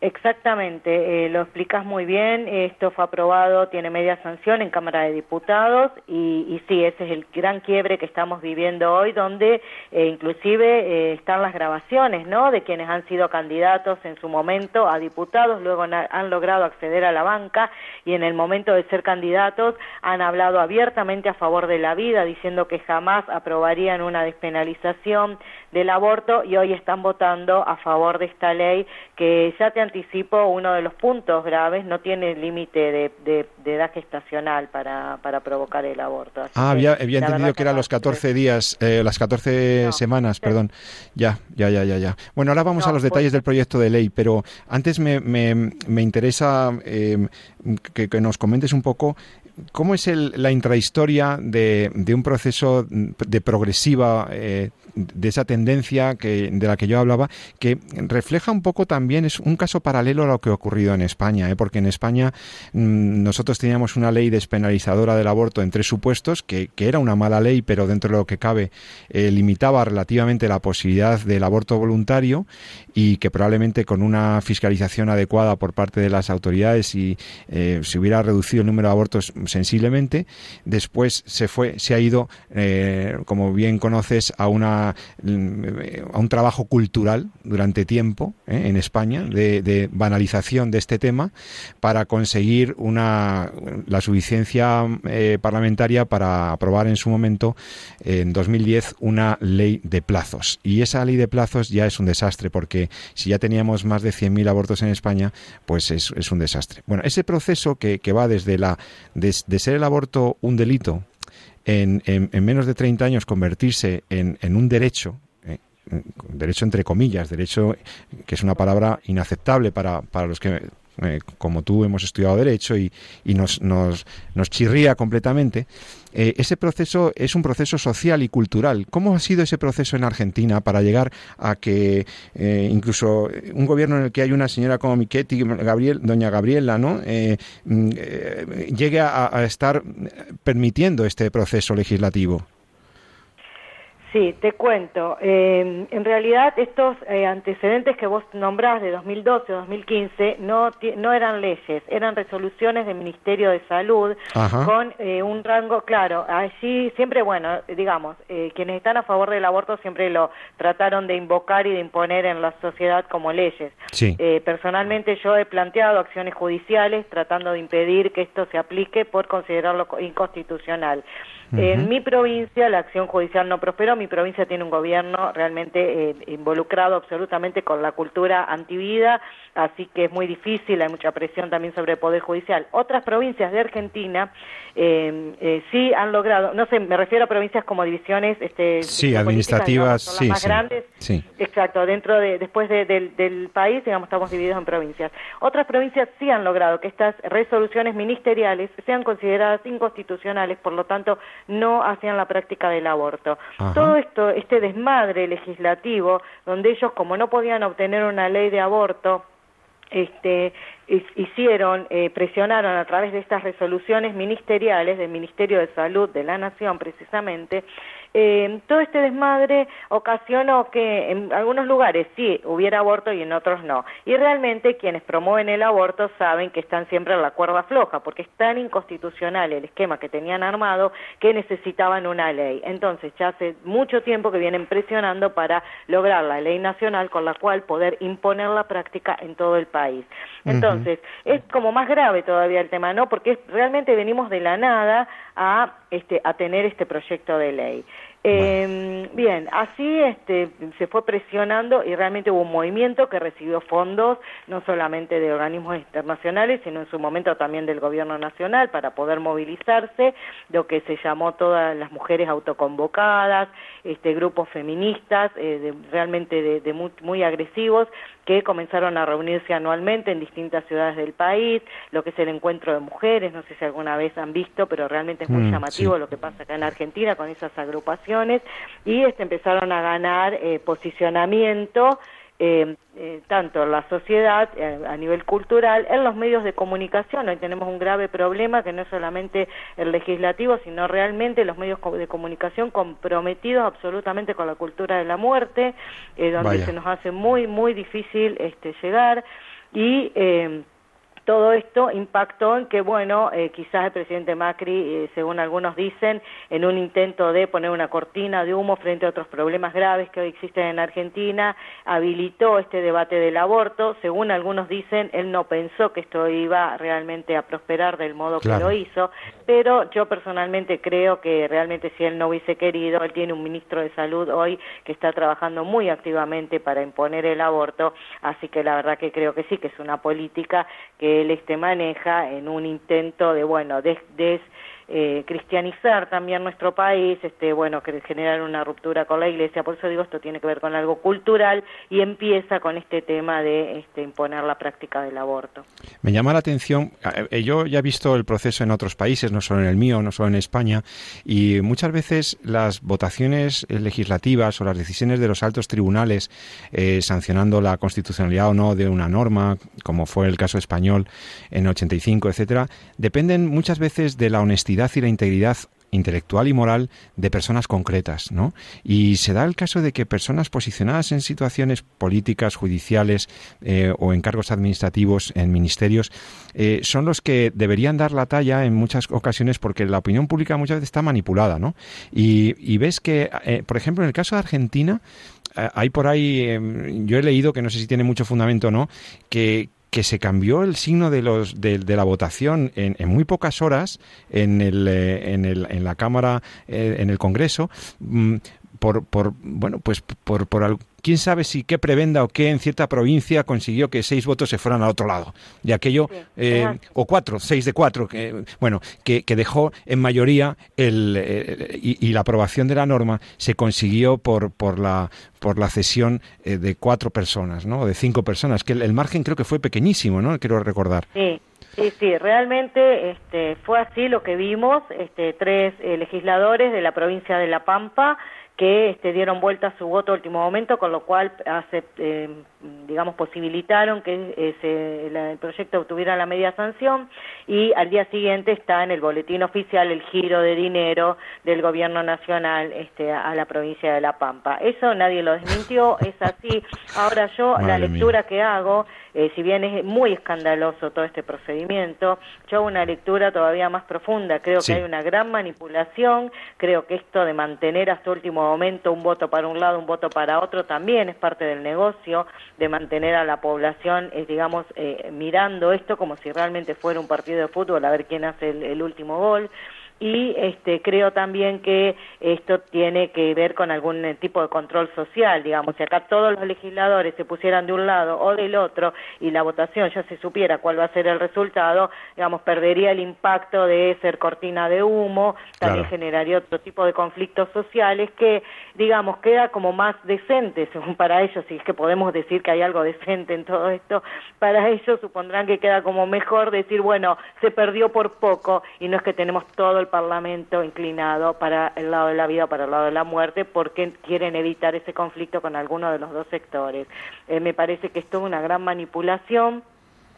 Exactamente, eh, lo explicas muy bien. Esto fue aprobado, tiene media sanción en Cámara de Diputados y, y sí, ese es el gran quiebre que estamos viviendo hoy, donde eh, inclusive eh, están las grabaciones, ¿no? De quienes han sido candidatos en su momento a diputados, luego han logrado acceder a la banca y en el momento de ser candidatos han hablado abiertamente a favor de la vida, diciendo que jamás aprobarían una despenalización del aborto y hoy están votando a favor de esta ley que ya te anticipo uno de los puntos graves no tiene límite de, de- de edad gestacional para, para provocar el aborto. Así Ah, había, había entendido que eran los 14 días, eh, las 14 No, semanas, sí. perdón. Ya, ya, ya, ya, ya. Bueno, ahora vamos No, a los pues- detalles del proyecto de ley, pero antes me, me, me interesa eh, que, que nos comentes un poco cómo es el- la intrahistoria de, un proceso de progresiva, eh, de esa tendencia que, de la que yo hablaba, que refleja un poco también, es un caso paralelo a lo que ha ocurrido en España, ¿eh? porque en España mm, nosotros teníamos una ley despenalizadora del aborto en tres supuestos, que, que era una mala ley, pero dentro de lo que cabe eh, limitaba relativamente la posibilidad del aborto voluntario y que probablemente con una fiscalización adecuada por parte de las autoridades y eh, se hubiera reducido el número de abortos sensiblemente. Después se fue, se ha ido, eh, como bien conoces, a una a un trabajo cultural durante tiempo ¿eh? en España de, de, banalización de este tema para conseguir una la suficiencia parlamentaria para aprobar en su momento en 2010 una ley de plazos y esa ley de plazos ya es un desastre porque si ya teníamos más de 100.000 abortos en España pues es, un desastre. Bueno ese proceso que, va desde la de, ser el aborto un delito en, en, en, menos de 30 años convertirse en, en un derecho, eh, derecho entre comillas, derecho que es una palabra inaceptable para, para los que, eh, como tú, hemos estudiado derecho y, y nos, nos, nos, chirría completamente, eh, ese proceso es un proceso social y cultural. ¿Cómo ha sido ese proceso en Argentina para llegar a que eh, incluso un gobierno en el que hay una señora como Michetti, Gabriel, doña Gabriela, ¿no? Eh, llegue a, a estar permitiendo este proceso legislativo? Sí, te cuento. Eh, en realidad, estos eh, antecedentes que vos nombrás de 2012 o 2015 no, no eran leyes, eran resoluciones del Ministerio de Salud Ajá. con eh, un rango, claro, allí siempre, bueno, digamos, eh, quienes están a favor del aborto siempre lo trataron de invocar y de imponer en la sociedad como leyes. Sí. Eh, personalmente yo he planteado acciones judiciales tratando de impedir que esto se aplique por considerarlo inconstitucional. En mi provincia la acción judicial no prosperó, mi provincia tiene un gobierno realmente eh, involucrado absolutamente con la cultura antivida, así que es muy difícil, hay mucha presión también sobre el Poder Judicial. Otras provincias de Argentina eh, eh, sí han logrado, no sé, me refiero a provincias como divisiones este, Sí, administrativas, digamos, son las sí, más sí. grandes. Sí. Exacto, dentro de, después de- del, del país, digamos, estamos divididos en provincias. Otras provincias sí han logrado que estas resoluciones ministeriales sean consideradas inconstitucionales, por lo tanto, no hacían la práctica del aborto. Ajá. Todo esto, este desmadre legislativo, donde ellos, como no podían obtener una ley de aborto, este, hi- hicieron, eh, presionaron a través de estas resoluciones ministeriales del Ministerio de Salud de la Nación, precisamente, eh, todo este desmadre ocasionó que en algunos lugares sí hubiera aborto y en otros no. Y realmente quienes promueven el aborto saben que están siempre en la cuerda floja, porque es tan inconstitucional el esquema que tenían armado que necesitaban una ley. Entonces, ya hace mucho tiempo que vienen presionando para lograr la ley nacional con la cual poder imponer la práctica en todo el país. Entonces, es como más grave todavía el tema, ¿no? Porque es- realmente venimos de la nada a, este, a tener este proyecto de ley. Eh, bien, así este, se fue presionando y realmente hubo un movimiento que recibió fondos no solamente de organismos internacionales, sino en su momento también del gobierno nacional para poder movilizarse, lo que se llamó todas las mujeres autoconvocadas, este, grupos feministas eh, de- realmente de, de muy, muy agresivos que comenzaron a reunirse anualmente en distintas ciudades del país, lo que es el encuentro de mujeres, no sé si alguna vez han visto, pero realmente es muy Mm, llamativo sí. lo que pasa acá en Argentina con esas agrupaciones y este, empezaron a ganar eh, posicionamiento eh, eh, tanto en la sociedad eh, a nivel cultural, en los medios de comunicación. Hoy tenemos un grave problema que no es solamente el legislativo, sino realmente los medios de comunicación comprometidos absolutamente con la cultura de la muerte, eh, donde Vaya. se nos hace muy, muy difícil este, llegar y... Todo esto impactó en que, bueno, eh, quizás el presidente Macri, eh, según algunos dicen, en un intento de poner una cortina de humo frente a otros problemas graves que hoy existen en Argentina, habilitó este debate del aborto. Según algunos dicen, él no pensó que esto iba realmente a prosperar del modo Claro. que lo hizo, pero yo personalmente creo que realmente si él no hubiese querido, él tiene un ministro de salud hoy que está trabajando muy activamente para imponer el aborto, así que la verdad que creo que sí, que es una política que él este maneja en un intento de, bueno, des, des- eh, cristianizar también nuestro país, este, bueno, que generar una ruptura con la iglesia, por eso digo, esto tiene que ver con algo cultural y empieza con este tema de este, imponer la práctica del aborto. Me llama la atención, eh, yo ya he visto el proceso en otros países, no solo en el mío, no solo en España, y muchas veces las votaciones eh, legislativas o las decisiones de los altos tribunales eh, sancionando la constitucionalidad o no de una norma, como fue el caso español en 85, etcétera, dependen muchas veces de la honestidad y la integridad intelectual y moral de personas concretas, ¿no? Y se da el caso de que personas posicionadas en situaciones políticas, judiciales eh, o en cargos administrativos en ministerios eh, son los que deberían dar la talla en muchas ocasiones porque la opinión pública muchas veces está manipulada, ¿no? Y, y ves que, eh, por ejemplo, en el caso de Argentina, hay por ahí, eh, yo he leído que no sé si tiene mucho fundamento o no, que que se cambió el signo de los de, de la votación en, en, muy pocas horas en el, eh, en, el en la cámara eh, en el Congreso mmm, por, por bueno pues por, por al, quién sabe si qué prebenda o qué en cierta provincia consiguió que seis votos se fueran al otro lado. Y aquello eh, o cuatro seis de cuatro que bueno que, que dejó en mayoría el, eh, y, y la aprobación de la norma se consiguió por por la por la cesión eh, de cuatro personas no de cinco personas que el, el margen creo que fue pequeñísimo no quiero recordar. Sí, sí, sí, realmente este, fue así lo que vimos, este, tres eh, legisladores de la provincia de La Pampa que este, dieron vuelta a su voto a último momento, con lo cual eh, digamos posibilitaron que eh, se, la, el proyecto obtuviera la media sanción y al día siguiente está en el boletín oficial el giro de dinero del gobierno nacional este, a la provincia de La Pampa. Eso nadie lo desmintió, es así. Ahora yo Madre la mía. lectura que hago, eh, si bien es muy escandaloso todo este procedimiento, yo hago una lectura todavía más profunda. Creo Sí. que hay una gran manipulación, creo que esto de mantener hasta último momento un voto para un lado, un voto para otro, también es parte del negocio, de mantener a la población, eh, digamos, eh, mirando esto como si realmente fuera un partido de fútbol, a ver quién hace el, el último gol. Y este, creo también que esto tiene que ver con algún eh, tipo de control social, digamos, si acá todos los legisladores se pusieran de un lado o del otro y la votación ya se supiera cuál va a ser el resultado, digamos, perdería el impacto de ser cortina de humo, también Claro. generaría otro tipo de conflictos sociales que, digamos, queda como más decente, según para ellos, si es que podemos decir que hay algo decente en todo esto, para ellos supondrán que queda como mejor decir, bueno, se perdió por poco y no es que tenemos todo el Parlamento inclinado para el lado de la vida o para el lado de la muerte porque quieren evitar ese conflicto con alguno de los dos sectores. Eh, me parece que esto es una gran manipulación.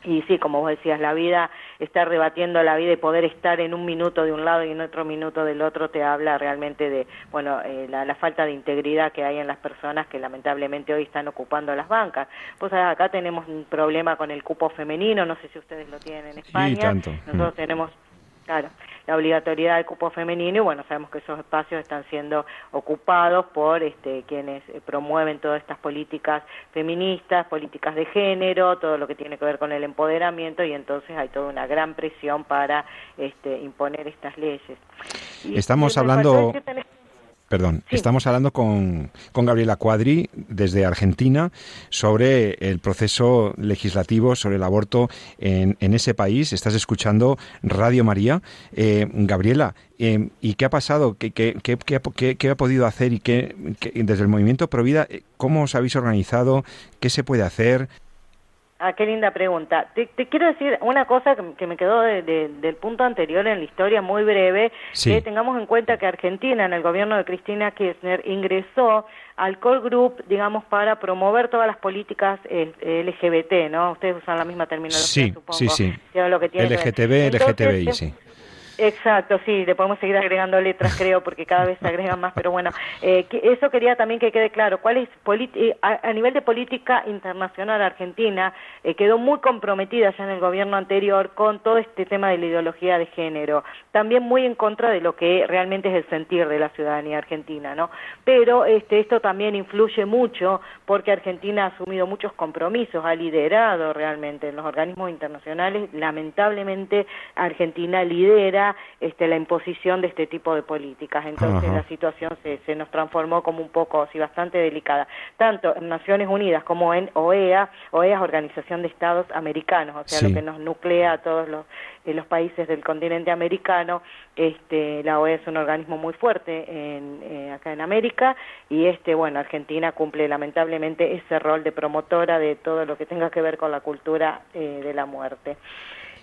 Y sí, como vos decías, la vida, estar debatiendo la vida y poder estar en un minuto de un lado y en otro minuto del otro te habla realmente de, bueno, eh, la, la falta de integridad que hay en las personas que lamentablemente hoy están ocupando las bancas. Pues acá tenemos un problema con el cupo femenino, no sé si ustedes lo tienen en España. tanto. Nosotros Mm. tenemos Claro, la obligatoriedad del cupo femenino y bueno, sabemos que esos espacios están siendo ocupados por este, quienes eh, promueven todas estas políticas feministas, políticas de género, todo lo que tiene que ver con el empoderamiento y entonces hay toda una gran presión para este, imponer estas leyes. Y Estamos hablando- Perdón, Sí. estamos hablando con, con Gabriela Cuadri desde Argentina sobre el proceso legislativo sobre el aborto en, en ese país. Estás escuchando Radio María. Eh, Gabriela, eh, ¿y qué ha pasado? ¿Qué, qué, qué- qué ha- podido hacer? ¿Y qué, qué- desde el movimiento Provida, eh, cómo os habéis organizado? ¿Qué se puede hacer? Ah, qué linda pregunta. Te, te quiero decir una cosa que, que me quedó de- de- del punto anterior en la historia, muy breve, Sí. que tengamos en cuenta que Argentina, en el gobierno de Cristina Kirchner, ingresó al Core Group, digamos, para promover todas las políticas eh, LGBT, ¿no? Ustedes usan la misma terminología, Sí, supongo. sí, sí. ver. LGTB, Entonces, LGTBI, sí. Exacto, sí, le podemos seguir agregando letras, creo, porque cada vez se agregan más, pero bueno, eh, eso quería también que quede claro. ¿Cuál es eh, a, a nivel de política internacional Argentina eh, quedó muy comprometida ya en el gobierno anterior con todo este tema de la ideología de género, también muy en contra de lo que realmente es el sentir de la ciudadanía argentina, ¿no? Pero este, esto también influye mucho porque Argentina ha asumido muchos compromisos, ha liderado realmente en los organismos internacionales, lamentablemente Argentina lidera este, la imposición de este tipo de políticas. Entonces Ajá. la situación se, se nos transformó como un poco, sí, bastante delicada, tanto en Naciones Unidas como en OEA. OEA es Organización de Estados Americanos, o sea, Sí. lo que nos nuclea a todos los, eh, los países del continente americano. Este, la OEA es un organismo muy fuerte en, eh, acá en América y este, bueno, Argentina cumple lamentablemente ese rol de promotora de todo lo que tenga que ver con la cultura eh, de la muerte.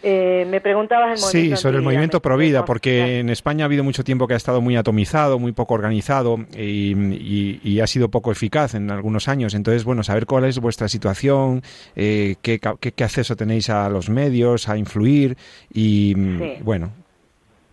Eh, me preguntabas el Sí, movimiento sobre el movimiento Provida, porque en España ha habido mucho tiempo que ha estado muy atomizado, muy poco organizado y, y- y ha sido poco eficaz en algunos años. Entonces, bueno, saber cuál es vuestra situación, eh, qué, ca- qué- qué acceso tenéis a los medios, a influir y, mm, Sí. bueno,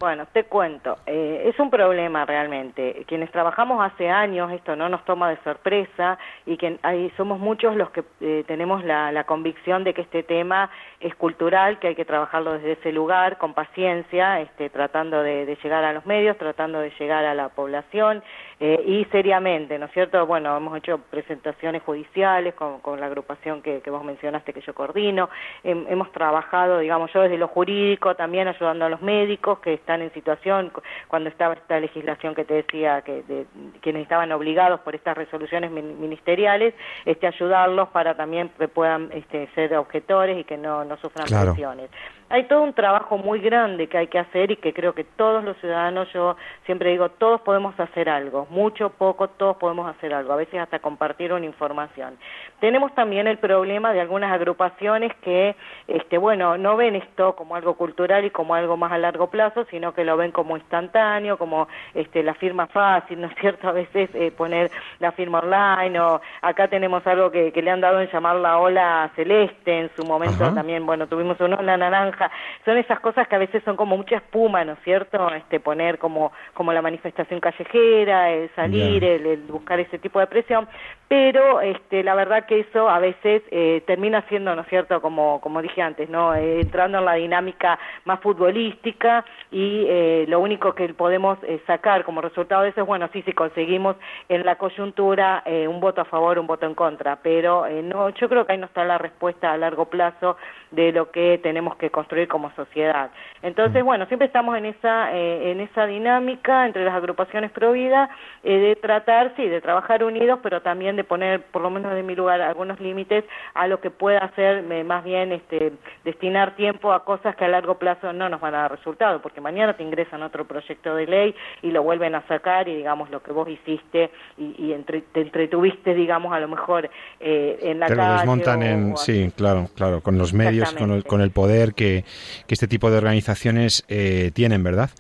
Bueno, te cuento, eh, es un problema realmente. Quienes trabajamos hace años, esto no nos toma de sorpresa y que ahí somos muchos los que eh, tenemos la, convicción de que este tema es cultural, que hay que trabajarlo desde ese lugar, con paciencia, este, tratando de, llegar a los medios, tratando de llegar a la población eh, y seriamente, ¿no es cierto? Bueno, hemos hecho presentaciones judiciales con, con la agrupación que, que vos mencionaste que yo coordino, Hem- hemos trabajado, digamos, yo desde lo jurídico también ayudando a los médicos que están en situación, cu- cuando estaba esta legislación que te decía que de, quienes estaban obligados por estas resoluciones min- ministeriales, este, ayudarlos para también que puedan este, ser objetores y que no, no sufran Claro. presiones. Hay todo un trabajo muy grande que hay que hacer y que creo que todos los ciudadanos, yo siempre digo, todos podemos hacer algo, mucho, poco, todos podemos hacer algo, a veces hasta compartir una información. Tenemos también el problema de algunas agrupaciones que, este, bueno, no ven esto como algo cultural y como algo más a largo plazo, sino que lo ven como instantáneo, como este, la firma fácil, ¿no es cierto? A veces eh, poner la firma online o acá tenemos algo que, que le han dado en llamar la ola celeste en su momento Ajá. también, bueno, tuvimos una ola naranja, (laughs) son esas cosas que a veces son como mucha espuma, ¿no es cierto? Este, poner como, como la manifestación callejera, el salir, el, el buscar ese tipo de presión, pero este, la verdad que eso a veces eh, termina siendo, ¿no es cierto?, como, como dije antes, ¿no?, Eh, entrando en la dinámica más futbolística y eh, lo único que podemos sacar como resultado de eso es, bueno, sí, si conseguimos en la coyuntura un voto a favor, un voto en contra, pero no, yo creo que ahí no está la respuesta a largo plazo de lo que tenemos que construir como sociedad. Entonces, bueno, siempre estamos en esa, eh, en esa dinámica entre las agrupaciones pro vida eh, de tratar, sí, de trabajar unidos, pero también de poner, por lo menos de mi lugar, algunos límites a lo que pueda hacer más bien este, destinar tiempo a cosas que a largo plazo no nos van a dar resultado, porque mañana te ingresan otro proyecto de ley y lo vuelven a sacar y digamos lo que vos hiciste y, y entre- te entretuviste, digamos, a lo mejor eh, en la Te lo desmontan o- en, o sí, claro, claro, con los medios, con el, con el poder que, que este tipo de organizaciones eh, tienen, ¿verdad?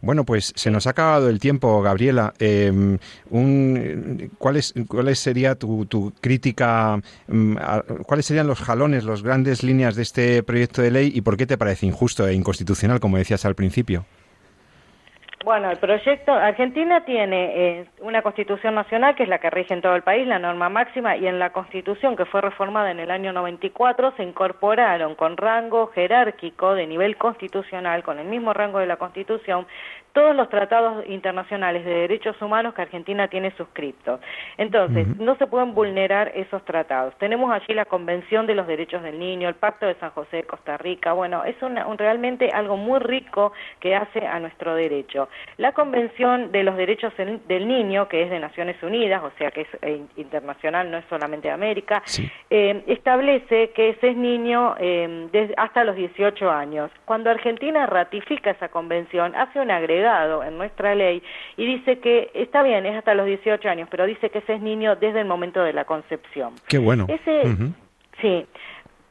Bueno, pues se nos ha acabado el tiempo, Gabriela. Eh, un, ¿cuál, es, ¿Cuál sería tu, tu crítica? mm, ¿Cuáles serían los jalones, las grandes líneas de este proyecto de ley y por qué te parece injusto e inconstitucional, como decías al principio? Bueno, el proyecto, Argentina tiene eh, una constitución nacional que es la que rige en todo el país, la norma máxima, y en la constitución que fue reformada en el año 94 se incorporaron con rango jerárquico de nivel constitucional, con el mismo rango de la constitución, todos los tratados internacionales de derechos humanos que Argentina tiene suscriptos. Entonces, no se pueden vulnerar esos tratados. Tenemos allí la Convención de los Derechos del Niño, el Pacto de San José de Costa Rica. Bueno, es una- un- realmente algo muy rico que hace a nuestro derecho. La Convención de los Derechos del Niño, que es de Naciones Unidas, o sea que es eh, internacional, no es solamente de América, Sí. eh, establece que se es niño eh, hasta los 18 años. Cuando Argentina ratifica esa convención, hace un agregado en nuestra ley y dice que está bien, es hasta los 18 años, pero dice que se es niño desde el momento de la concepción. Qué bueno. Ese, Ujú. Sí.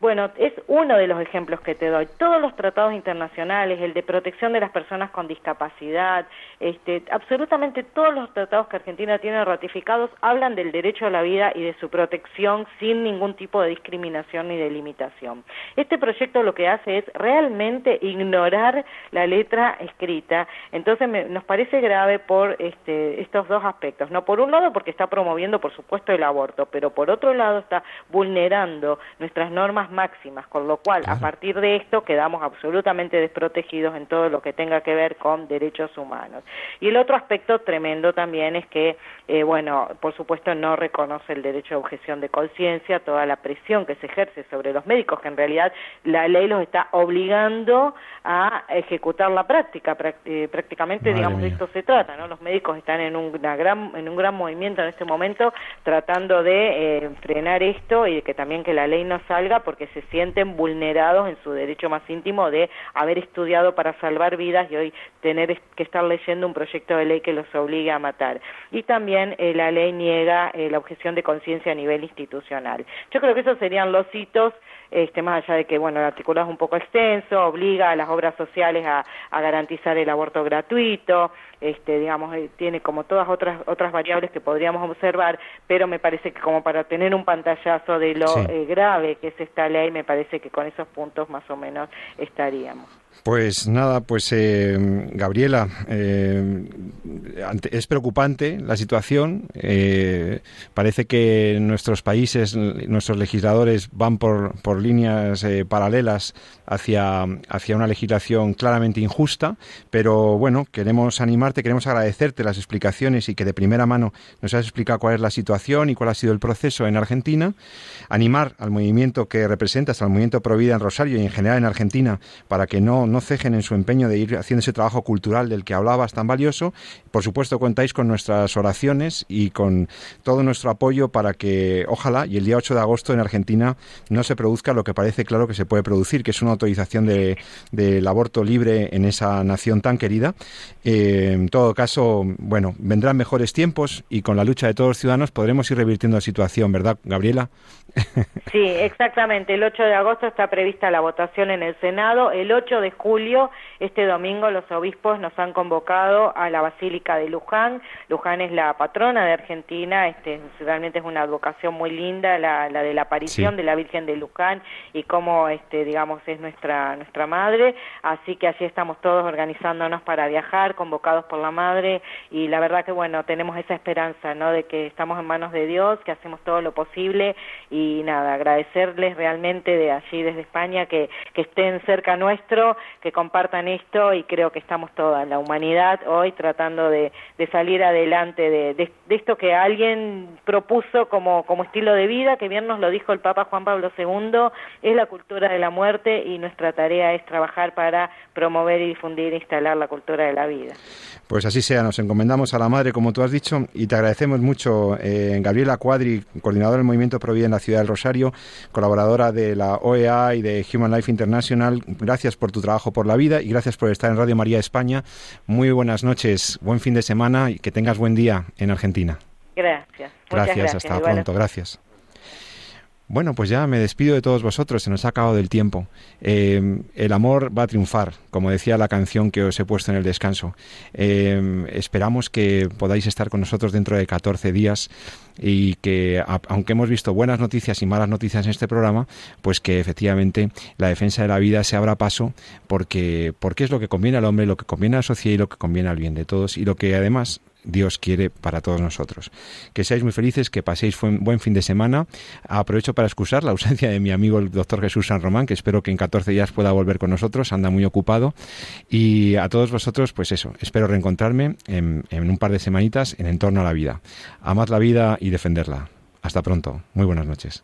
Bueno, es uno de los ejemplos que te doy. Todos los tratados internacionales, el de protección de las personas con discapacidad, este, absolutamente todos los tratados que Argentina tiene ratificados hablan del derecho a la vida y de su protección sin ningún tipo de discriminación ni de limitación. Este proyecto lo que hace es realmente ignorar la letra escrita. Entonces me- nos parece grave por este, estos dos aspectos. No por un lado porque está promoviendo, por supuesto, el aborto, pero por otro lado está vulnerando nuestras normas máximas, con lo cual a partir de esto quedamos absolutamente desprotegidos en todo lo que tenga que ver con derechos humanos. Y el otro aspecto tremendo también es que, eh, bueno, por supuesto no reconoce el derecho a objeción de conciencia, toda la presión que se ejerce sobre los médicos, que en realidad la ley los está obligando a ejecutar la práctica, eh, prácticamente, Madre digamos, de esto se trata, ¿no? Los médicos están en un, una gran, en un gran movimiento en este momento tratando de eh, frenar esto y de que también que la ley no salga porque se sienten vulnerados en su derecho más íntimo de haber estudiado para salvar vidas y hoy tener que estar leyendo un proyecto de ley que los obligue a matar. Y también eh, la ley niega eh, la objeción de conciencia a nivel institucional. Yo creo que esos serían los hitos este, más allá de que bueno el articulado es un poco extenso, obliga a las obras sociales a, a garantizar el aborto gratuito, este, digamos, eh, tiene como todas otras otras variables que podríamos observar, pero me parece que como para tener un pantallazo de lo Sí. eh, grave que es esta ley, me parece que con esos puntos más o menos estaríamos. Pues nada, pues eh, Gabriela, eh, es preocupante la situación. eh, parece que nuestros países, nuestros legisladores van por, por líneas eh, paralelas hacia, hacia una legislación claramente injusta, pero bueno, queremos animarte, queremos agradecerte las explicaciones y que de primera mano nos has explicado cuál es la situación y cuál ha sido el proceso en Argentina. Animar al movimiento que representas, al movimiento Provida en Rosario y en general en Argentina, para que no, no cejen en su empeño de ir haciendo ese trabajo cultural del que hablabas tan valioso. Por supuesto, contáis con nuestras oraciones y con todo nuestro apoyo para que, ojalá, y el día 8 de agosto en Argentina no se produzca lo que parece claro que se puede producir, que es una autorización de- del aborto libre en esa nación tan querida. Eh, en todo caso, bueno, vendrán mejores tiempos y con la lucha de todos los ciudadanos podremos ir revirtiendo la situación, ¿verdad, Gabriela? Sí, exactamente. El 8 de agosto está prevista la votación en el Senado. El 8 de julio, este domingo, los obispos nos han convocado a la Basílica de Luján. Luján es la patrona de Argentina. Este, realmente es una advocación muy linda, la, la de la aparición Sí. de la Virgen de Luján y cómo, este, digamos, es nuestra nuestra madre. Así que allí estamos todos organizándonos para viajar, convocados por la madre. Y la verdad que, bueno, tenemos esa esperanza, ¿no? De que estamos en manos de Dios, que hacemos todo lo posible y nada, agradecerles realmente de allí desde España que, que estén cerca nuestro, que compartan esto y creo que estamos toda la humanidad hoy tratando de, de salir adelante de, de, de esto que alguien propuso como, como estilo de vida, que bien nos lo dijo el Papa Juan Pablo II, es la cultura de la muerte y nuestra tarea es trabajar para promover y difundir e instalar la cultura de la vida. Pues así sea, nos encomendamos a la Madre, como tú has dicho, y te agradecemos mucho, eh, Gabriela Cuadri, coordinadora del Movimiento Provida en la Ciudad del Rosario, colaboradora de la OEA y de Human Life International. Gracias por tu trabajo por la vida y gracias por estar en Radio María España. Muy buenas noches, buen fin de semana y que tengas buen día en Argentina. Gracias. Gracias, hasta Igual- pronto, gracias. Bueno, pues ya me despido de todos vosotros, se nos ha acabado el tiempo. Eh, el amor va a triunfar, como decía la canción que os he puesto en el descanso. Eh, esperamos que podáis estar con nosotros dentro de 14 días y que, aunque hemos visto buenas noticias y malas noticias en este programa, pues que efectivamente la defensa de la vida se abra paso porque, porque es lo que conviene al hombre, lo que conviene a la sociedad y lo que conviene al bien de todos y lo que además Dios quiere para todos nosotros. Que seáis muy felices, que paséis buen, fin de semana. Aprovecho para excusar la ausencia de mi amigo el doctor Jesús San Román, que espero que en 14 días pueda volver con nosotros, anda muy ocupado. Y a todos vosotros, pues eso, espero reencontrarme en, en un par de semanitas en Entorno a la Vida. Amad la vida y defenderla. Hasta pronto. Muy buenas noches.